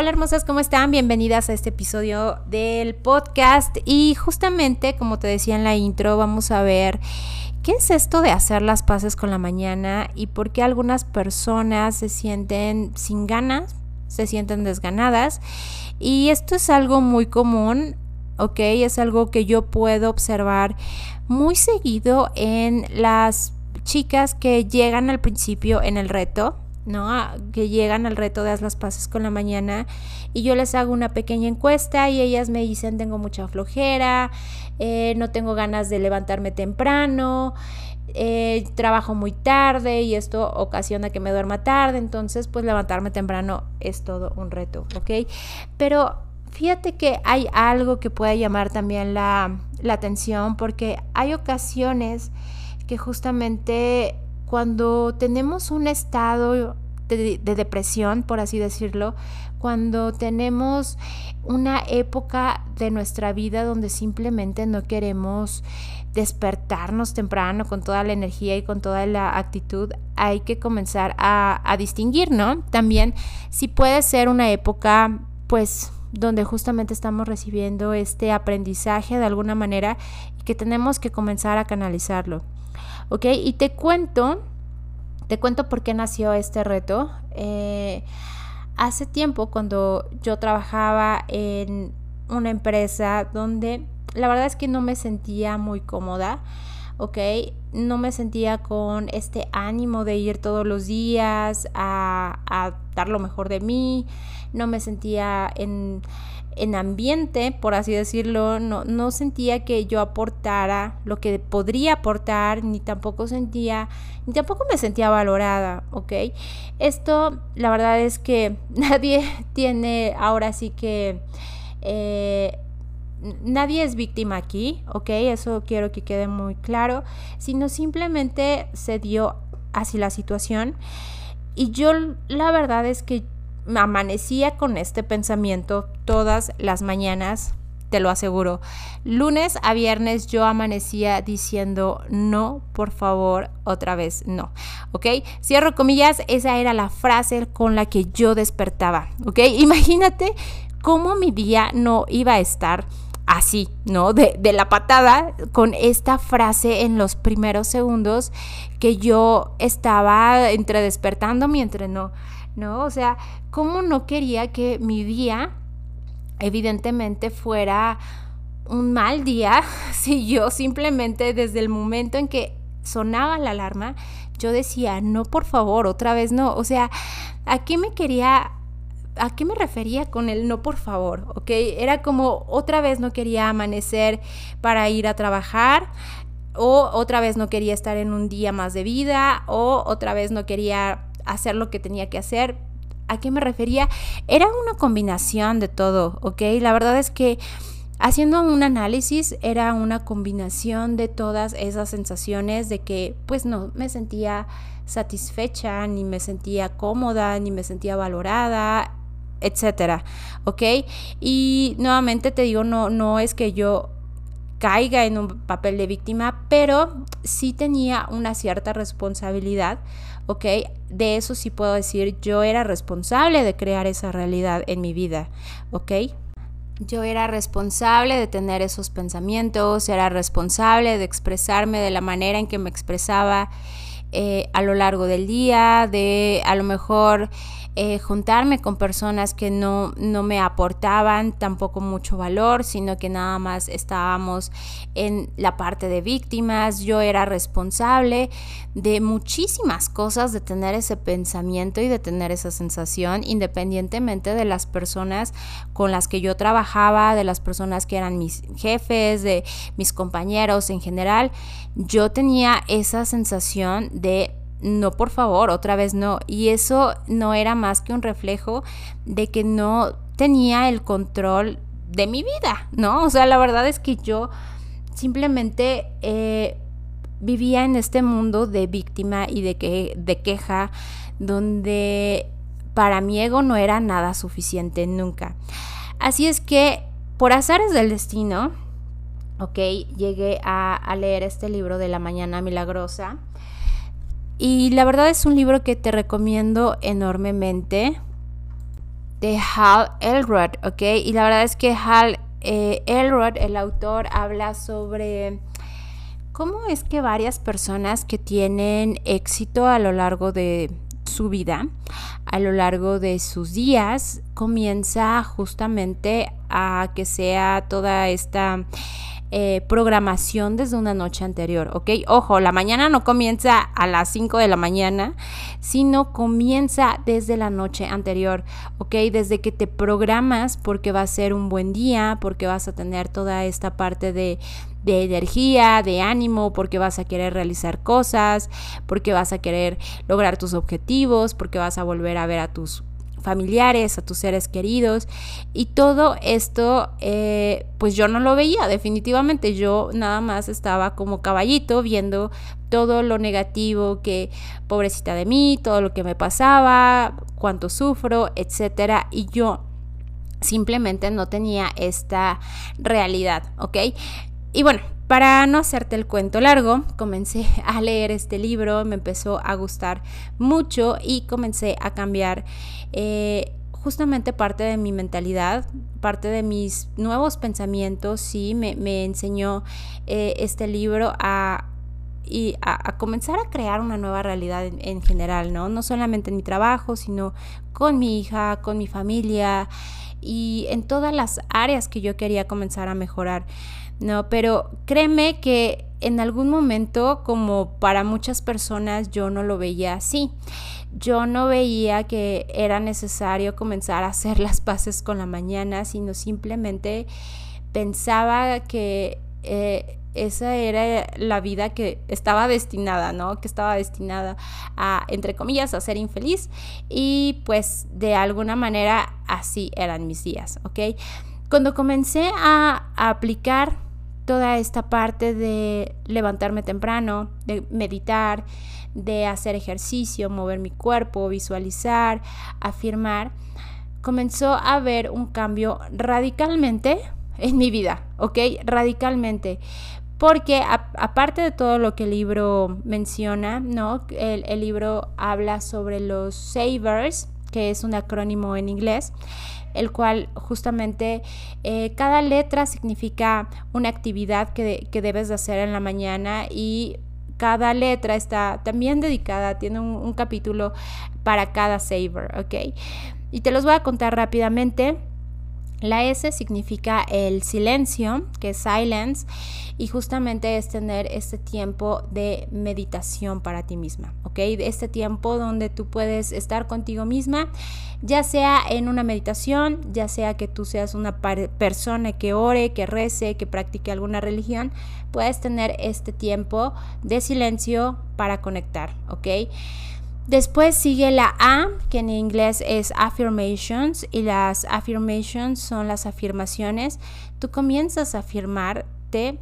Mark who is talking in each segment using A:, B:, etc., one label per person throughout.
A: Hola hermosas, ¿cómo están? Bienvenidas a este episodio del podcast y justamente como te decía en la intro vamos a ver qué es esto de hacer las paces con la mañana y por qué algunas personas se sienten sin ganas, se sienten desganadas y esto es algo muy común, ¿ok? Es algo que yo puedo observar muy seguido en las chicas que llegan al principio en el reto ¿no? Que llegan al reto de las paces con la mañana y yo les hago una pequeña encuesta y ellas me dicen tengo mucha flojera, eh, no tengo ganas de levantarme temprano, eh, trabajo muy tarde y esto ocasiona que me duerma tarde, entonces pues levantarme temprano es todo un reto, ¿ok? Pero fíjate que hay algo que puede llamar también la, la atención porque hay ocasiones que justamente cuando tenemos un estado de, depresión, por así decirlo, cuando tenemos una época de nuestra vida donde simplemente no queremos despertarnos temprano con toda la energía y con toda la actitud, hay que comenzar a, a distinguir, ¿no? También si puede ser una época, pues donde justamente estamos recibiendo este aprendizaje de alguna manera y que tenemos que comenzar a canalizarlo. ¿ok? Y te cuento, te cuento por qué nació este reto. Eh, hace tiempo, cuando yo trabajaba en una empresa donde la verdad es que no me sentía muy cómoda, ¿ok? No me sentía con este ánimo de ir todos los días a, a dar lo mejor de mí, no me sentía en en ambiente, por así decirlo, no, no sentía que yo aportara lo que podría aportar, ni tampoco sentía, ni tampoco me sentía valorada, ¿ok? Esto, la verdad es que nadie tiene ahora sí que... Eh, nadie es víctima aquí, ¿ok? Eso quiero que quede muy claro, sino simplemente se dio así la situación. Y yo la verdad es que amanecía con este pensamiento todas las mañanas, te lo aseguro. Lunes a viernes yo amanecía diciendo no, por favor, otra vez no. ¿Ok? Cierro comillas, esa era la frase con la que yo despertaba. ¿Ok? Imagínate cómo mi día no iba a estar así, ¿no? De, la patada con esta frase en los primeros segundos que yo estaba entre despertándome y entre no. ¿no? O sea, ¿cómo no quería que mi día evidentemente fuera un mal día si yo simplemente desde el momento en que sonaba la alarma, yo decía, no, por favor, otra vez no. O sea, ¿a qué me quería ¿a qué me refería con el no por favor? ¿Ok? Era como otra vez no quería amanecer para ir a trabajar, o otra vez no quería estar en un día más de vida, o otra vez no quería hacer lo que tenía que hacer. ¿A qué me refería? Era una combinación de todo, ¿ok? La verdad es que haciendo un análisis era una combinación de todas esas sensaciones de que pues no me sentía satisfecha, ni me sentía cómoda, ni me sentía valorada, etcétera, ¿ok? Y nuevamente te digo, no, no es que yo caiga en un papel de víctima, pero sí tenía una cierta responsabilidad, ¿ok? De eso sí puedo decir, yo era responsable de crear esa realidad en mi vida, ¿ok? Yo era responsable de tener esos pensamientos, era responsable de expresarme de la manera en que me expresaba eh, a lo largo del día, de a lo mejor eh, juntarme con personas que no, no me aportaban tampoco mucho valor, sino que nada más estábamos en la parte de víctimas. Yo era responsable de muchísimas cosas, de tener ese pensamiento y de tener esa sensación, independientemente de las personas con las que yo trabajaba, de las personas que eran mis jefes, de mis compañeros en general. Yo tenía esa sensación de no, por favor, otra vez no. Y eso no era más que un reflejo de que no tenía el control de mi vida, ¿no? O sea, la verdad es que yo simplemente eh, vivía en este mundo de víctima y de, que, de queja, donde para mi ego no era nada suficiente nunca. Así es que, por azares del destino, ok, llegué a, a leer este libro de La Mañana Milagrosa. Y la verdad es un libro que te recomiendo enormemente de Hal Elrod, ¿ok? Y la verdad es que Hal eh, Elrod, el autor, habla sobre cómo es que varias personas que tienen éxito a lo largo de su vida, a lo largo de sus días, comienza justamente a que sea toda esta eh, programación desde una noche anterior, ¿ok? Ojo, la mañana no comienza a las 5 de la mañana, sino comienza desde la noche anterior, ¿ok? Desde que te programas porque va a ser un buen día, porque vas a tener toda esta parte de, de energía, de ánimo, porque vas a querer realizar cosas, porque vas a querer lograr tus objetivos, porque vas a volver a ver a tus familiares, a tus seres queridos. Y todo esto, eh, pues yo no lo veía definitivamente. Yo nada más estaba como caballito viendo todo lo negativo que, pobrecita de mí, todo lo que me pasaba, cuánto sufro, etcétera. Y yo simplemente no tenía esta realidad, ¿ok? Y bueno, para no hacerte el cuento largo, comencé a leer este libro, me empezó a gustar mucho y comencé a cambiar eh, justamente parte de mi mentalidad, parte de mis nuevos pensamientos, sí, me, enseñó eh, este libro a, y a, comenzar a crear una nueva realidad en, en, general, ¿no? No solamente en mi trabajo, sino con mi hija, con mi familia y en todas las áreas que yo quería comenzar a mejorar. ¿No? Pero créeme que en algún momento, como para muchas personas, yo no lo veía así. Yo no veía que era necesario comenzar a hacer las paces con la mañana, sino simplemente pensaba que eh, esa era la vida que estaba destinada, ¿no? Que estaba destinada a, entre comillas, a ser infeliz. Y pues de alguna manera así eran mis días, ¿ok? Cuando comencé a, a aplicar toda esta parte de levantarme temprano, de meditar, de hacer ejercicio, mover mi cuerpo, visualizar, afirmar, comenzó a haber un cambio radicalmente en mi vida, ¿ok? Radicalmente. Porque aparte de todo lo que el libro menciona, ¿no? El, el libro habla sobre los savers, que es un acrónimo en inglés, el cual justamente eh, cada letra significa una actividad que, debes de hacer en la mañana y cada letra está también dedicada, tiene un, un capítulo para cada saver, ¿ok? Y te los voy a contar rápidamente. La S significa el silencio, que es silence, y justamente es tener este tiempo de meditación para ti misma, ¿ok? Este tiempo donde tú puedes estar contigo misma, ya sea en una meditación, ya sea que tú seas una persona que ore, que rece, que practique alguna religión, puedes tener este tiempo de silencio para conectar, ¿ok? Después sigue la A, que en inglés es affirmations, y las affirmations son las afirmaciones. Tú comienzas a afirmarte,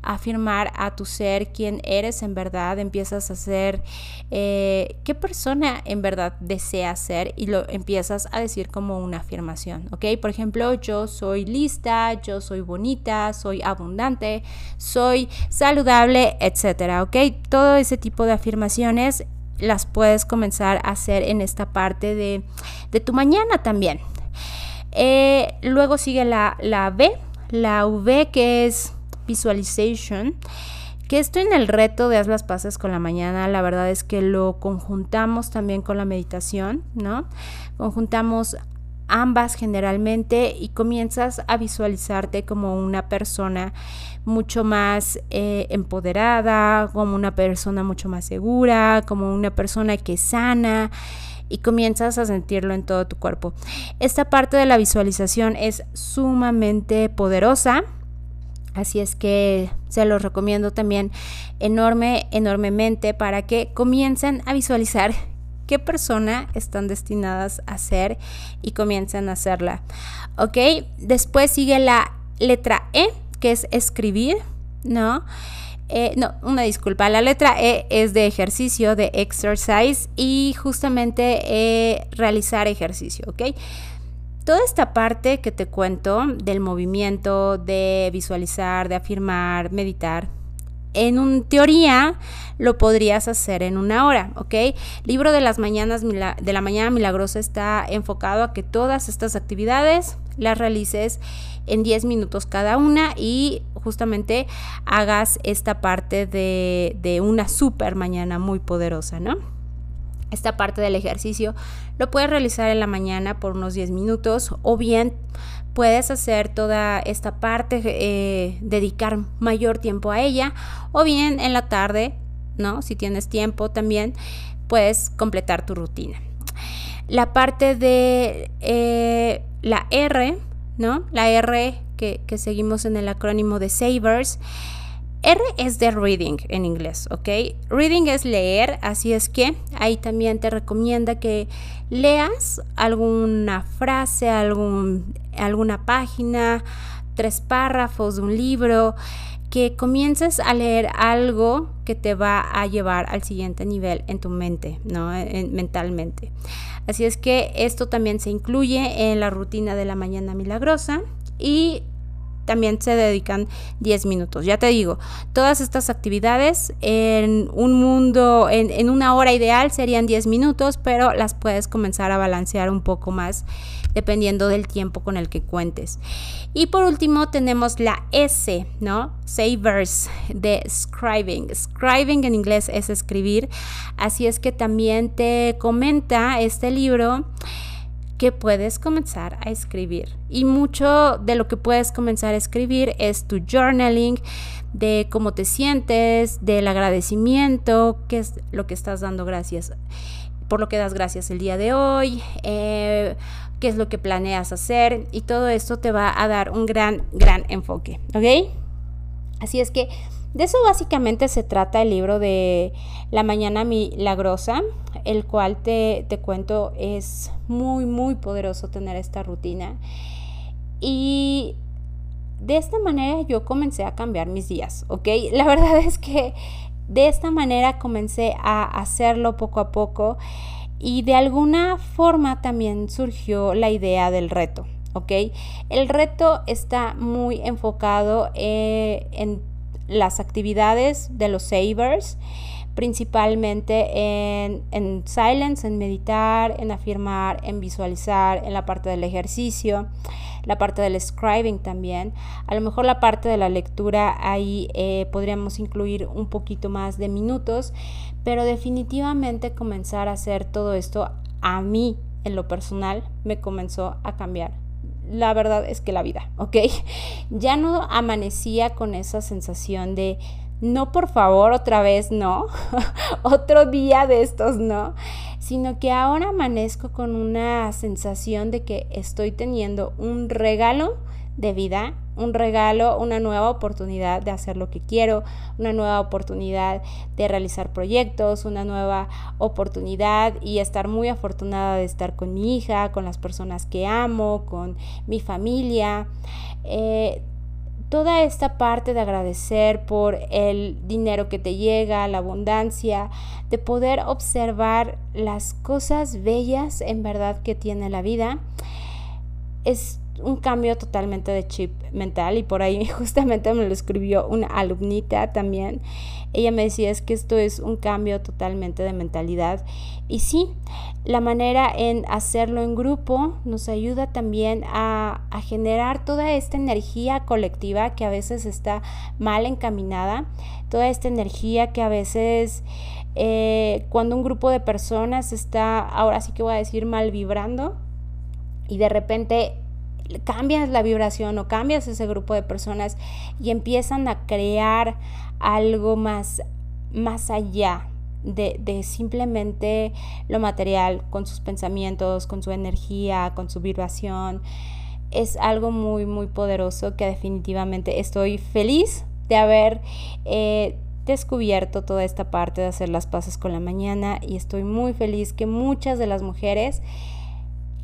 A: a afirmar a tu ser quién eres en verdad, empiezas a ser eh, qué persona en verdad deseas ser y lo empiezas a decir como una afirmación, ¿ok? Por ejemplo, yo soy lista, yo soy bonita, soy abundante, soy saludable, etcétera, ¿ok? Todo ese tipo de afirmaciones las puedes comenzar a hacer en esta parte de, tu mañana también. Eh, luego sigue la, la la V que es visualization que esto en el reto de haz las paces con la mañana, la verdad es que lo conjuntamos también con la meditación, ¿no? Conjuntamos ambas generalmente y comienzas a visualizarte como una persona mucho más eh, empoderada, como una persona mucho más segura, como una persona que sana y comienzas a sentirlo en todo tu cuerpo. Esta parte de la visualización es sumamente poderosa. Así es que se los recomiendo también enorme, enormemente para que comiencen a visualizar qué persona están destinadas a ser y comiencen a hacerla. ¿Ok? Después sigue la letra E, que es escribir, ¿no? eh, no, una disculpa, la letra E es de ejercicio, de exercise y justamente eh, realizar ejercicio, ¿ok? Toda esta parte que te cuento del movimiento, de visualizar, de afirmar, meditar, en un, teoría lo podrías hacer en una hora, ¿ok? Libro de las mañanas de la mañana milagrosa está enfocado a que todas estas actividades las realices en 10 minutos cada una y justamente hagas esta parte de, de una super mañana muy poderosa, ¿no? Esta parte del ejercicio lo puedes realizar en la mañana por unos 10 minutos o bien puedes hacer toda esta parte, eh, dedicar mayor tiempo a ella, o bien en la tarde, ¿no? Si tienes tiempo también, puedes completar tu rutina. La parte de eh, la R, ¿no? La R que, que seguimos en el acrónimo de Savers R es de reading en inglés, ¿ok? Reading es leer, así es que ahí también te recomienda que leas alguna frase, algún, alguna página, tres párrafos de un libro, que comiences a leer algo que te va a llevar al siguiente nivel en tu mente, ¿no? mentalmente. Así es que esto también se incluye en la rutina de la mañana milagrosa y también se dedican 10 minutos. Ya te digo, todas estas actividades en un mundo, en, una hora ideal serían 10 minutos, pero las puedes comenzar a balancear un poco más dependiendo del tiempo con el que cuentes. Y por último tenemos la S, ¿no? Savers de scribing. Scribing en inglés es escribir, así es que también te comenta este libro que puedes comenzar a escribir. Y mucho de lo que puedes comenzar a escribir es tu journaling, de cómo te sientes, del agradecimiento, qué es lo que estás dando gracias, por lo que das gracias el día de hoy, eh, qué es lo que planeas hacer y todo esto te va a dar un gran, gran enfoque, ¿ok? Así es que de eso básicamente se trata el libro de La Mañana Milagrosa, el cual te, cuento es muy, muy poderoso tener esta rutina. Y de esta manera yo comencé a cambiar mis días, ¿ok? La verdad es que de esta manera comencé a hacerlo poco a poco y de alguna forma también surgió la idea del reto, ¿ok? El reto está muy enfocado eh, en las actividades de los savers, principalmente en, en, silence, en meditar, en afirmar, en visualizar, en la parte del ejercicio, la parte del scribing también. A lo mejor la parte de la lectura ahí eh, podríamos incluir un poquito más de minutos, pero definitivamente comenzar a hacer todo esto a mí en lo personal me comenzó a cambiar la verdad es que la vida, ¿ok? Ya no amanecía con esa sensación de, no, por favor, otra vez no, otro día de estos no, sino que ahora amanezco con una sensación de que estoy teniendo un regalo de vida, un regalo, una nueva oportunidad de hacer lo que quiero, una nueva oportunidad de realizar proyectos, una nueva oportunidad y estar muy afortunada de estar con mi hija, con las personas que amo, con mi familia. Eh, toda esta parte de agradecer por el dinero que te llega, la abundancia, de poder observar las cosas bellas en verdad que tiene la vida, es un cambio totalmente de chip mental y por ahí justamente me lo escribió una alumnita también. Ella me decía es que esto es un cambio totalmente de mentalidad y sí, la manera en hacerlo en grupo nos ayuda también a, generar toda esta energía colectiva que a veces está mal encaminada, toda esta energía que a veces eh, cuando un grupo de personas está, ahora sí que voy a decir, mal vibrando y de repente cambias la vibración o cambias ese grupo de personas y empiezan a crear algo más, más allá de, de, simplemente lo material, con sus pensamientos, con su energía, con su vibración. Es algo muy, muy poderoso que definitivamente estoy feliz de haber eh, descubierto toda esta parte de hacer las paces con la mañana y estoy muy feliz que muchas de las mujeres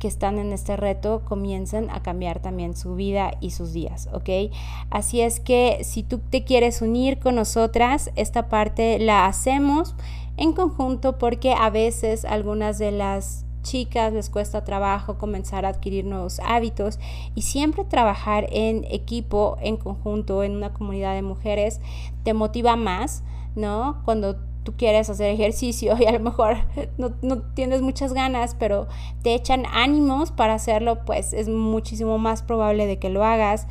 A: que están en este reto comiencen a cambiar también su vida y sus días, ¿ok? Así es que si tú te quieres unir con nosotras, esta parte la hacemos en conjunto porque a veces algunas de las chicas les cuesta trabajo comenzar a adquirir nuevos hábitos y siempre trabajar en equipo, en conjunto, en una comunidad de mujeres, te motiva más, ¿no? Cuando tú quieres hacer ejercicio y a lo mejor no, no, tienes muchas ganas, pero te echan ánimos para hacerlo, pues es muchísimo más probable de que lo hagas.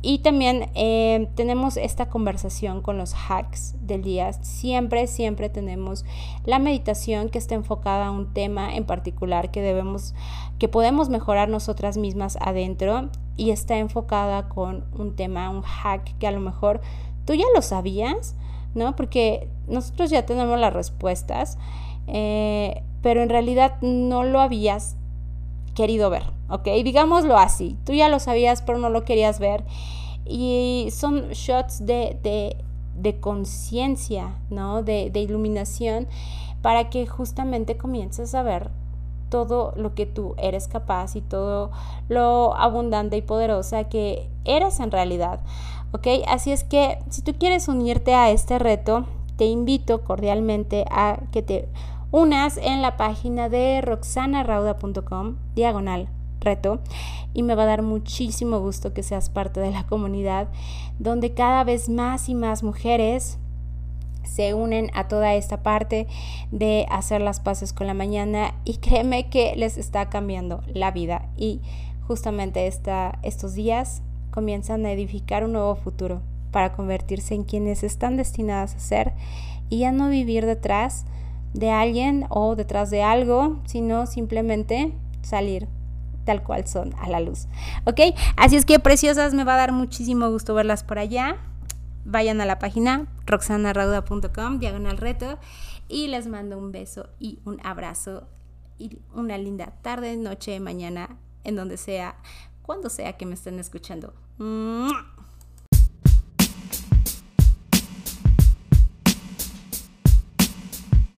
A: Y también eh, tenemos esta conversación con los hacks del día. Siempre, siempre tenemos la meditación que está enfocada a un tema en particular que debemos, que podemos mejorar nosotras mismas adentro y está enfocada con un tema, un hack que a lo mejor tú ya lo sabías, ¿no? Porque nosotros ya tenemos las respuestas, eh, pero en realidad no lo habías querido ver, ¿ok? Digámoslo así, tú ya lo sabías, pero no lo querías ver. Y son shots de, de, de conciencia, ¿no? De, de iluminación para que justamente comiences a ver todo lo que tú eres capaz y todo lo abundante y poderosa que eres en realidad. ¿Ok? Así es que si tú quieres unirte a este reto, te invito cordialmente a que te unas en la página de roxanarauda.com, diagonal reto, y me va a dar muchísimo gusto que seas parte de la comunidad, donde cada vez más y más mujeres se unen a toda esta parte de hacer las paces con la mañana y créeme que les está cambiando la vida y justamente esta, estos días comienzan a edificar un nuevo futuro para convertirse en quienes están destinadas a ser y ya no vivir detrás de alguien o detrás de algo, sino simplemente salir tal cual son a la luz. ¿Ok? Así es que preciosas, me va a dar muchísimo gusto verlas por allá. Vayan a la página roxanarauda.com, diagonal reto, y les mando un beso y un abrazo y una linda tarde, noche, mañana, en donde sea, cuando sea que me estén escuchando.